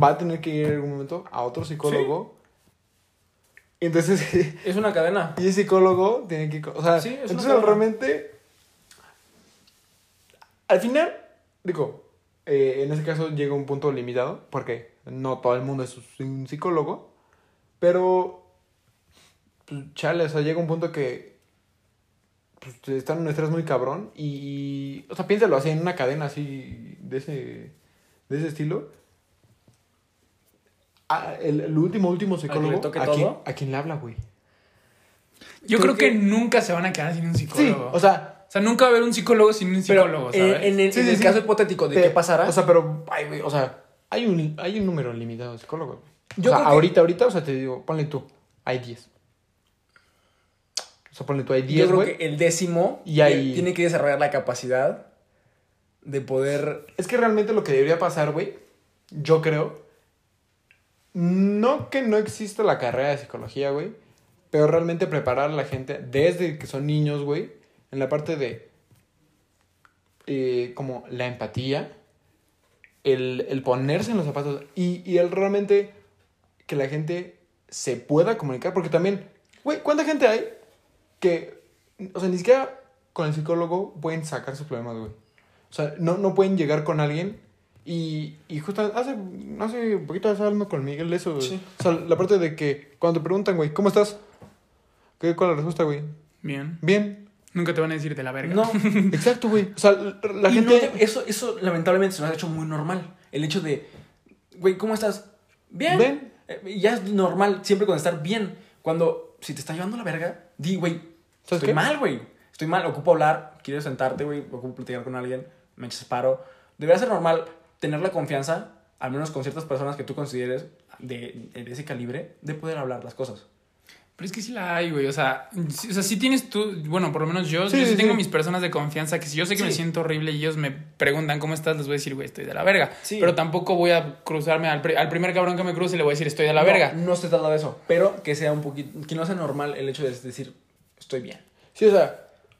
va a tener que ir en algún momento a otro psicólogo. Y entonces, Es una cadena. y ese psicólogo tiene que... O sea, Sí, es entonces realmente... Al final, digo, eh, en ese caso llega un punto limitado, porque no todo el mundo es un psicólogo, pero, pues, chale, o sea, llega un punto que pues, están en un estrés muy cabrón y, y, o sea, piénsalo así, en una cadena así, de ese, de ese estilo. Ah, el, el último, último psicólogo, toque ¿a, quién? ¿a quién le habla, güey? Yo Creo creo que, que- nunca se van a quedar sin un Sí, psicólogo. o sea, O sea, nunca va a haber un psicólogo sin un Pero psicólogo, eh, ¿sabes? en el, Sí, en sí, el sí. caso hipotético de qué pasará, O sea, pero, ay, güey, o sea, hay un, hay un número limitado de psicólogos. güey. Yo o sea, creo que- ahorita, ahorita, o sea, te digo, ponle tú, hay 10. O sea, ponle tú, hay yo 10, creo güey. que el décimo Y tiene que desarrollar la capacidad de poder... Es que realmente lo que debería pasar, güey, yo creo, no que no exista la carrera de psicología, güey, pero realmente preparar a la gente desde que son niños, güey, en la parte de eh, como la empatía, el, el ponerse en los zapatos y, y el realmente que la gente se pueda comunicar, porque también, güey, ¿cuánta gente hay que, o sea, ni siquiera con el psicólogo pueden sacar sus problemas, güey? O sea, no, no pueden llegar con alguien y, y justo hace, hace poquito estaba hablando con Miguel de eso. Sí. O sea, la parte de que cuando te preguntan, güey, ¿cómo estás? ¿Qué, ¿Cuál es la respuesta, güey? Bien. Bien. Nunca te van a decir de la verga. No, Exacto, güey. O sea, la, la y gente... no te- eso, eso lamentablemente se nos ha hecho muy normal. El hecho de, güey, ¿cómo estás? Bien. Bien. Eh, ya es normal siempre con estar bien. Cuando, si te está llevando la verga, di, güey, ¿Sabes estoy qué? mal, güey. Estoy mal, ocupo hablar, quiero sentarte, güey, ocupo platicar con alguien, me echas paro. Debería ser normal tener la confianza, al menos con ciertas personas que tú consideres de, de ese calibre, de poder hablar las cosas. Pero es que sí la hay, güey. O sea, sí, o sea, sí tienes tú, bueno, por lo menos yo, Sí, yo sí, sí, tengo mis personas de confianza que si yo sé que me siento horrible y ellos me preguntan cómo estás, les voy a decir, güey, estoy de la verga. Sí. Pero tampoco voy a cruzarme al, al primer cabrón que me cruce y le voy a decir, estoy de la No, verga. No se trata de eso, pero que sea un poquito, que no sea normal el hecho de decir, estoy bien. Sí, o sea,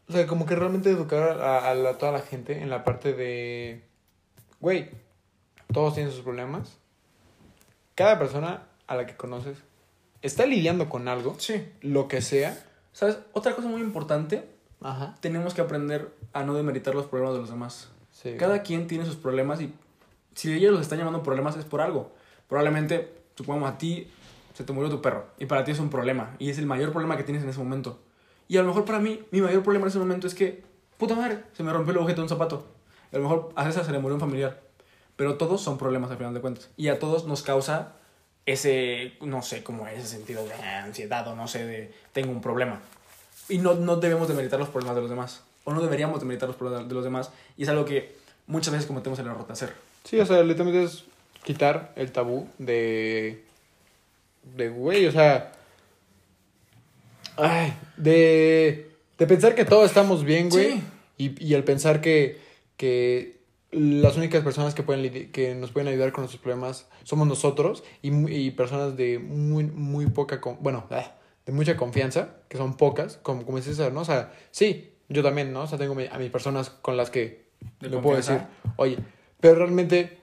o sea, como que realmente educar a, a la- toda la gente en la parte de, güey, todos tienen sus problemas. Cada persona a la que conoces está lidiando con algo, Sí. lo que sea. ¿Sabes? Otra cosa muy importante, Ajá. tenemos que aprender a no demeritar los problemas de los demás. Sí. Cada quien tiene sus problemas y si ellos los están llamando problemas es por algo. Probablemente, supongamos a ti, se te murió tu perro y para ti es un problema y es el mayor problema que tienes en ese momento. Y a lo mejor para mí, mi mayor problema en ese momento es que, puta madre, se me rompió el objeto de un zapato. A lo mejor a César se le murió un familiar. Pero todos son problemas al final de cuentas. Y a todos nos causa ese, no sé, como ese sentido de ansiedad o no sé, de tengo un problema. Y no, no debemos demeritar los problemas de los demás. O no deberíamos demeritar los problemas de los demás. Y es algo que muchas veces cometemos el error de hacer. Sí, o sea, literalmente es quitar el tabú de. de güey, o sea. Ay, de. de pensar que todos estamos bien, güey. Sí. Y, y el pensar que. que las únicas personas que, pueden que nos pueden ayudar con nuestros problemas somos nosotros y, y personas de muy, muy poca. con- bueno, ah, de mucha confianza, que son pocas, como, como César, ¿no? O sea, sí, yo también, ¿no? O sea, tengo a mis personas con las que De le puedo decir, oye, pero realmente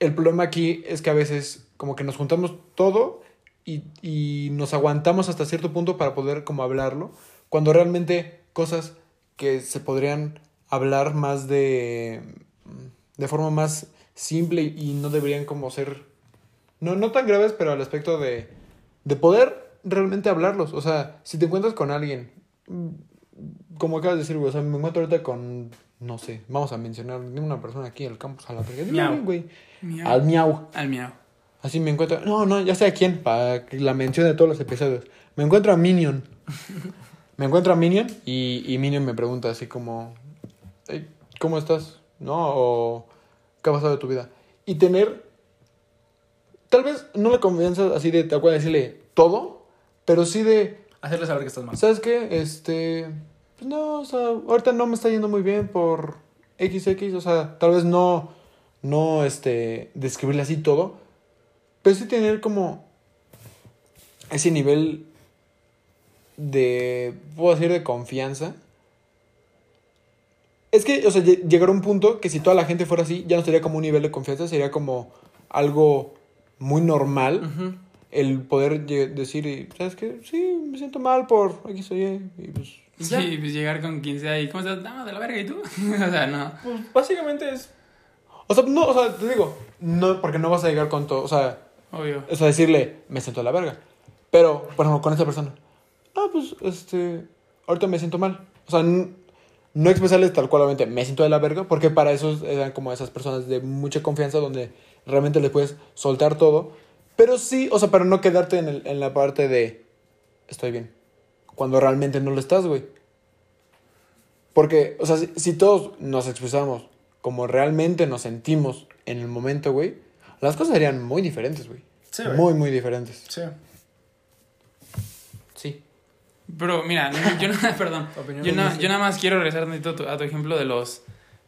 el problema aquí es que a veces como que nos juntamos todo y, y nos aguantamos hasta cierto punto para poder como hablarlo, cuando realmente cosas que se podrían hablar más de, de forma más simple y no deberían como ser, no, no tan graves, pero al aspecto de, de poder realmente hablarlos. O sea, si te encuentras con alguien, mm, como acabas de decir, güey, o sea, me encuentro ahorita con, no sé, vamos a mencionar una persona aquí en el campus, a la verga, dime Miau. bien, güey. Miau. Al miau. Al miau. Así me encuentro. No, no, ya sé a quién, para que la mención de todos los episodios. Me encuentro a Minion. me encuentro a Minion y, y Minion me pregunta así como: "Ey, ¿Cómo estás? ¿No? O ¿qué ha pasado de tu vida? Y tener. Tal vez no la confianza así de tal cual decirle todo, pero sí de. Hacerle saber que estás mal. ¿Sabes qué? Este. Pues no, o sea, ahorita no me está yendo muy bien por XX, o sea, tal vez no. No, este. Describirle así todo. Pero sí tener como. Ese nivel. De. Puedo decir de confianza. Es que, o sea, lle- llegará un punto que si toda la gente fuera así, ya no sería como un nivel de confianza, sería como algo muy normal Ujú. el poder decir, ¿sabes qué? Sí, me siento mal por X o Y. Y pues, Y. Sí, pues llegar con quien sea y, ¿cómo estás? No, de la verga, ¿y tú? o sea, no. Pues básicamente es. o sea, no, o sea, te digo, no, porque no vas a llegar con todo, o sea, Obvio. o sea, decirle, me siento de la verga. Pero, por ejemplo, con esa persona, ah, pues, este, ahorita me siento mal. O sea, no expresarles tal cual, obviamente, me siento de la verga, porque para eso eran como esas personas de mucha confianza donde realmente les puedes soltar todo. Pero sí, o sea, pero no quedarte en, el- en la parte de, estoy bien. Cuando realmente no lo estás, güey. Porque, o sea, si, si todos nos expresamos como realmente nos sentimos en el momento, güey, las cosas serían muy diferentes, güey. Sí, güey. muy, muy diferentes. Sí. Pero mira, yo no, perdón. Yo, Lucy. yo nada más quiero regresar a tu, a tu ejemplo de los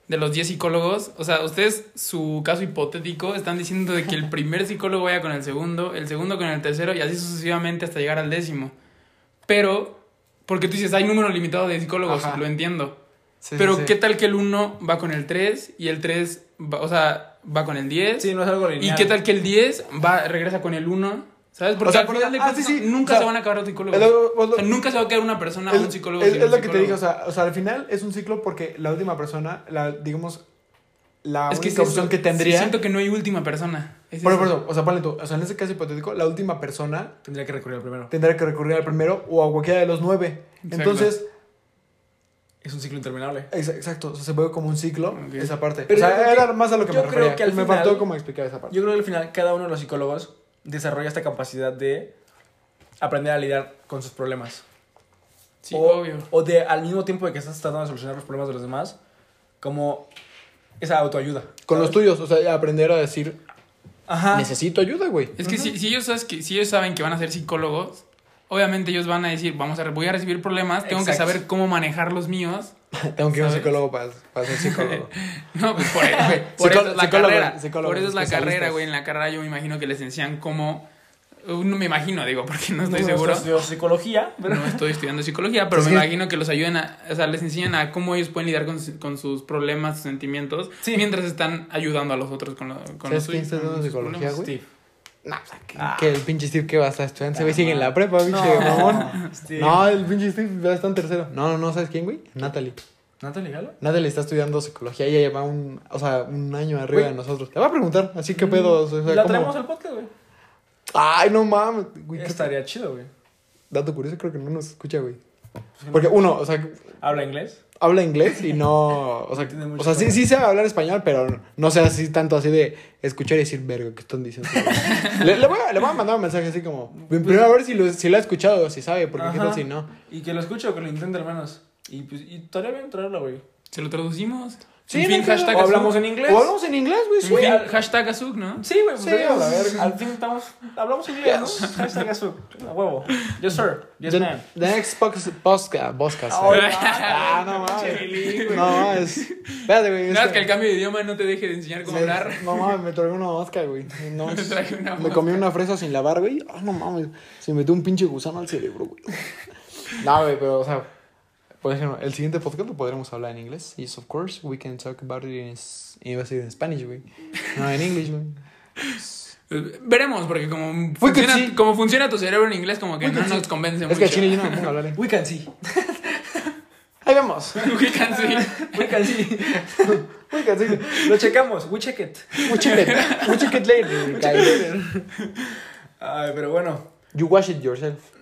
de los 10 psicólogos. O sea, ustedes, su caso hipotético, están diciendo de que el primer psicólogo vaya con el segundo, el segundo con el tercero y así sucesivamente hasta llegar al décimo. Pero, porque tú dices, hay número limitado de psicólogos, Ajá. lo entiendo. Sí, Pero, sí, sí. ¿qué tal que el 1 va con el 3 y el 3, va, o sea, va con el 10? Sí, no es algo ¿Y lineal. qué tal que el 10 va, regresa con el 1? ¿Sabes? Porque O sea, al final de ah, cuentas sí, sí. nunca O sea, se van a acabar los psicólogos. Es lo- es lo- O sea, nunca se va a quedar una persona, es- un psicólogo. es, sin es un lo que te dije, o sea, o sea, al final es un ciclo porque la última persona, la, digamos, la es que única es opción eso, que tendría... sí, siento que no hay última persona. Es Por eso. por eso, o sea, ponle tú, o sea, en ese caso hipotético, la última persona Tendría que recurrir al primero. tendría que recurrir al primero o a cualquiera de los nueve. Exacto. Entonces, Es un ciclo interminable. ex- exacto, o sea, se ve como un ciclo esa parte. Pero o sea, era que- más a lo que yo me creo refería. que al me final- faltó como explicar esa parte. Yo creo que al final cada uno de los psicólogos desarrolla esta capacidad de aprender a lidiar con sus problemas. Sí, o, obvio. o de al mismo tiempo de que estás tratando de solucionar los problemas de los demás, como esa autoayuda. Con los tuyos, o sea, aprender a decir, Ajá. necesito ayuda, güey. Es que si, si ellos sabes que, si ellos saben que van a ser psicólogos, obviamente ellos van a decir, vamos a, voy a recibir problemas, tengo que saber cómo manejar los míos. Tengo que ir a un psicólogo para, para ser psicólogo. No, pues por, eso es la psicólogo, carrera. psicólogo, por eso es la carrera, güey. En la carrera yo me imagino que les enseñan cómo... uh, No me imagino, digo, porque no estoy No, seguro. estudio psicología, pero... No estoy estudiando psicología, pero Es me que- imagino que los ayuden a... O sea, les enseñan a cómo ellos pueden lidiar con, su- con sus problemas, sus sentimientos, Sí. mientras están ayudando a los otros con, lo, con ¿Sabes los quién suyos, está estudiando sus psicología, güey? Steve. No, o sea, que, Ah. que el pinche Steve que va a estar estudiando. Güey sigue en la prepa, pinche No, mamón. Steve. No, el pinche Steve ya está en tercero. No, no, no, ¿sabes quién, güey? Natalie. ¿Natalie Galo? Natalie está estudiando psicología. Ella lleva un, o sea, un año arriba Güey. de nosotros. Le voy a preguntar, así que pedo. O sea, la ¿cómo? traemos al podcast, güey. Ay, no mames. Güey, Estaría chido, güey. dato curioso, creo que no nos escucha, güey. Porque uno, o sea, ¿Habla inglés? habla inglés y no. O sea, o sea sí, sí sabe hablar español, pero no sé así tanto así de escuchar y decir, verga, ¿qué están diciendo? le, le voy a, le voy a mandar un mensaje así como. Primero a ver si lo, si lo ha escuchado o si sabe, porque qué tal si no. Y que lo escuche o que lo intente al menos. Y pues, y estaría bien traerlo, güey. Se lo traducimos. Sí, en fin, no, hashtag O hablamos Azuk. en inglés. O hablamos en inglés, güey. En sí. fin, hashtag Azuk, ¿no? Sí, güey, pues Sí, a la al- verga. Al fin estamos. Hablamos inglés, ¿no? Hashtag azul. A huevo. Yes, sir. Yes, The, man. the next podcast. podcast, Ay, eh. ah, no mames. No mames. Espérate, güey. Nada, es es que el cambio de idioma no te deje de enseñar cómo me- hablar. No mames, me tragué una mosca, güey. No, Me tragué una me mosca. comí una fresa sin lavar, güey. Ah, no mames. Se me metió un pinche gusano al cerebro, güey. No, güey, pero, o sea, por ejemplo, el siguiente podcast lo podremos hablar en inglés. Yes, of course, we can talk about it in, iba a decir en Spanish, güey. No, en English, güey. Eh, Veremos, porque como que funciona, como funciona tu cerebro en inglés, como que que no nos convence Es mucho. que a chile yo no a hablar en We can see. Ahí vemos. We can see. We can see. We can see. Lo checamos. We check it. We check it. We check it later, guys. Ay, pero bueno. You wash it yourself.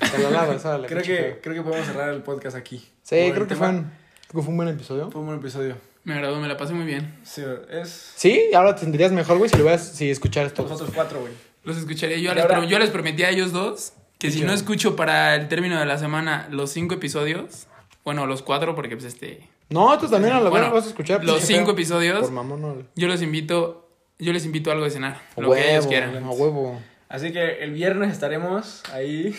Te la lavas, órale, Creo que, creo que podemos cerrar el podcast aquí. Sí, Por el creo que tema. fue un, creo que fue un buen episodio. Fue un buen episodio. Me agradó, me la pasé muy bien. Sí, es. Sí, ahora te sentirías mejor, güey, si lo hubieras, si escucharas todo. Nosotros cuatro, güey. Los escucharé. Yo les, ahora- pro- yo les prometí a ellos dos que si Yo. no escucho para el término de la semana los cinco episodios, bueno, los cuatro, porque pues este. No, tú también a lo Bueno, vas a escuchar. los cinco episodios. Por mamón, no. Yo los invito. Yo les invito a algo de cenar. A Lo que ellos huevo, quieran. A huevo. Así que el viernes estaremos ahí.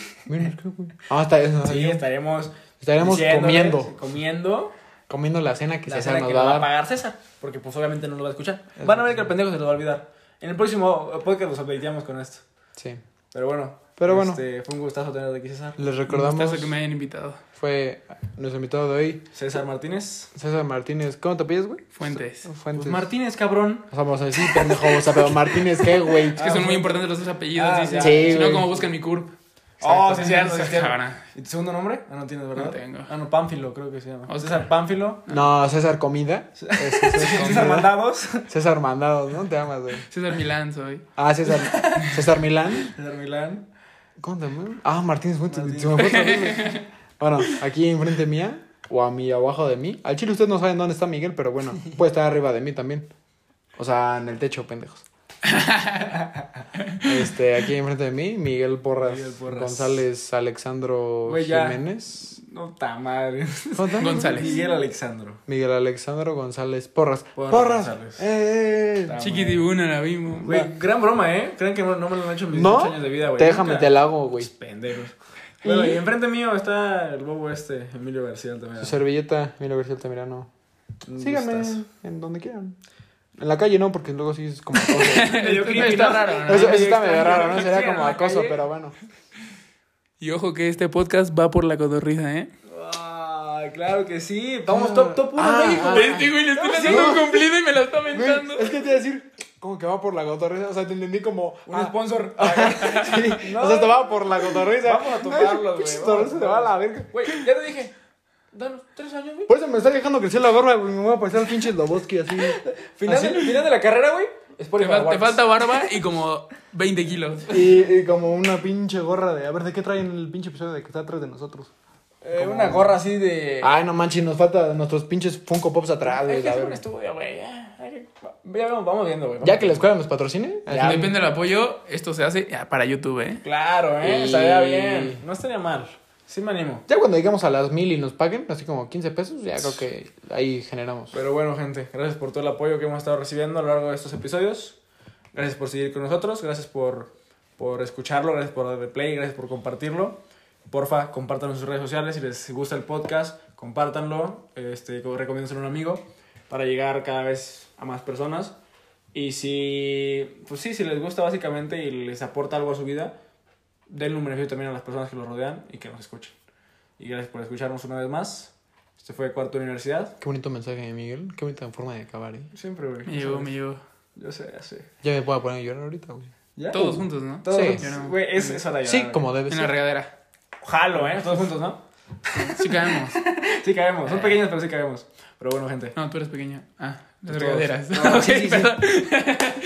Ah, está eso. Sí, estaremos. Estaremos comiendo. Comiendo. Comiendo la cena que la César cena nos que va va a pagar César. Porque pues obviamente no lo va a escuchar. Van a ver que el pendejo se lo va a olvidar. En el próximo podcast los updateamos con esto. Sí. Pero bueno. Pero bueno. este, fue un gustazo tenerte aquí, César. Les Un recordamos. gustazo que me hayan invitado. Fue nuestro invitado de hoy, César Martínez. César Martínez. ¿Cómo te pides, güey? Fuentes. Fuentes. Pues Martínez, cabrón. O sea, vamos a decir, pendejo, o sea, pero Martínez, ¿qué, güey? Es que son muy importantes los dos apellidos. Ah, sí, ya. sí. Si no, como buscan mi curp. Oh, sí, sí. ¿Y tu segundo nombre? Ah, no tienes, ¿verdad? No tengo. Ah, no, Pánfilo, creo que se llama. Oscar. César Pánfilo. No, César Comida. Es César. Mandados. César Mandados, ¿no? Te amas, güey. César Milán soy. Ah, César. César Milán. César Milán. ¿Cómo te llamas? Ah, Martínez Fuentes. Martínez. Se me fue. Bueno, aquí enfrente mía, o a mí abajo de mí. Al chile ustedes no saben dónde está Miguel, pero bueno, puede estar arriba de mí también. O sea, en el techo, pendejos. Este, aquí enfrente de mí, Miguel Porras, Miguel Porras. González Alexandro. Jiménez. No, ta madre. González. Miguel Alexandro. Miguel Alexandro González Porras. Porras Porras. González. Eh, eh, eh. Chiquitibuna la vimos. Güey, gran broma, ¿eh? Creen que no, no me lo han hecho en mis No, 18 años de vida, güey. déjame, Nunca. te la hago, güey. Pendejos. Bueno, y enfrente mío está el bobo este, Emilio García también. Su servilleta, Milo García Altamirano. Síganme en donde quieran. En la calle no, porque luego sí es como acoso. Medio Esto creepy, está ¿no? raro, ¿no? eso, eso está medio raro, ¿no? Sería como acoso, calle. pero bueno. Y ojo que este podcast va por la cotorriza, ¿eh? Ah, claro que sí. Vamos top, top 1 Ah, en México. ah. Este güey le estoy haciendo un cumplido y me lo está Güey, aventando. es que te iba a decir, como que va por la cotorriza. O sea, te entendí como. Un ah, sponsor. sí, No. O sea, te va por la cotorriza. Vamos a tomarlos, güey, cotorriza te va a la verga. Güey, ya te dije. Danos tres años, güey. Por eso me está dejando crecer la barba, güey. Me voy a parecer al pinche Sloboski así. Final, ¿Así? de, final de la carrera, güey. Te, Spotify fal- te Awards. falta barba y como 20 kilos. Y, y como una pinche gorra de. A ver, ¿de qué traen el pinche episodio de que está atrás de nosotros? Eh, una gorra así de. Ay, no manches, nos falta nuestros pinches Funko Pops atrás, güey. que un estudio, güey. Ya, vamos, vamos viendo, güey. Ya que la escuela nos patrocine. Ya. Depende del apoyo, esto se hace ya, para YouTube, ¿eh? Claro, eh. Y- Estaría bien. No estaría mal. Sí me animo. Ya cuando lleguemos a las mil y nos paguen, así como 15 pesos, ya creo que ahí generamos. Pero bueno, gente, gracias por todo el apoyo que hemos estado recibiendo a lo largo de estos episodios. Gracias por seguir con nosotros. Gracias por, por escucharlo, gracias por darle play, gracias por compartirlo. Porfa, compártanlo en sus redes sociales. Si les gusta el podcast, compártanlo. Este, recomiéndenselo a un amigo para llegar cada vez a más personas. Y si, pues sí, si les gusta básicamente y les aporta algo a su vida, denle un beneficio también a las personas que los rodean y que nos escuchen. Y gracias por escucharnos una vez más. Este fue Cuarto Universidad. Qué bonito mensaje, Miguel. Qué bonita forma de acabar, ¿eh? Siempre, güey. Me llegó, me llegó. Yo sé, ya sé. Ya me puedo poner a llorar ahorita, güey. ¿Ya? Todos juntos, ¿no? Todos Sí. Güey, es, es hora de Sí, llorar, como debe En la ser. regadera. Jalo, ¿eh? Todos juntos, ¿no? Sí caemos. Sí caemos. Son pequeños, pero sí caemos. Pero bueno, gente. No, tú eres pequeña. Ah, las Todos. regaderas. No, Ok, sí, sí, perdón.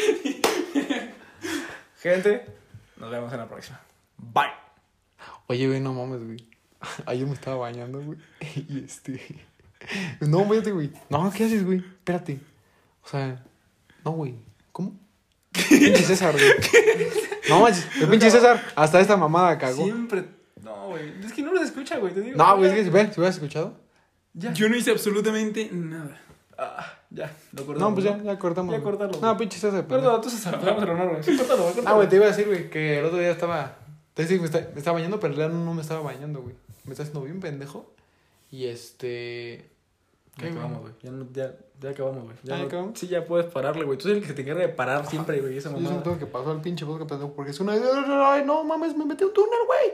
Gente, nos vemos en la próxima. Bye. Oye, güey, no mames, güey. Ayer me estaba bañando, güey. Y este. No, váyate, güey. No, ¿qué haces, güey? Espérate. O sea, no, güey. ¿Cómo? Pinche César, güey. No manches, el pinche César. Hasta esta mamada cagó. Siempre. No, güey. Es que no los escucha, güey. Te digo. No, güey, es que si hubieras escuchado. Ya. Yo no hice absolutamente nada. Ah, ya. Lo cortamos. No, pues ya, ya cortamos. Ya cortalo, No, pinche César. Perdón, tú se vamos a honor, güey. Sí, córtalo, güey. Ah, córtalo. güey, te iba a decir, güey, que el otro día estaba. Te decía que me, está- me estaba bañando, pero en realidad no me estaba bañando, güey. Me está haciendo bien pendejo. Y este. Ya acabamos, güey. Ya, no- ya, ya acabamos, güey. Ya Ah, ¿ya no- acabamos? Sí, ya puedes pararle, güey. Tú eres el que te encarga de parar siempre, güey. Esa Yo solo mamada. tengo que pasar al pinche podcast pendejo porque es una. Ay, no mames, me metí a un túnel, güey.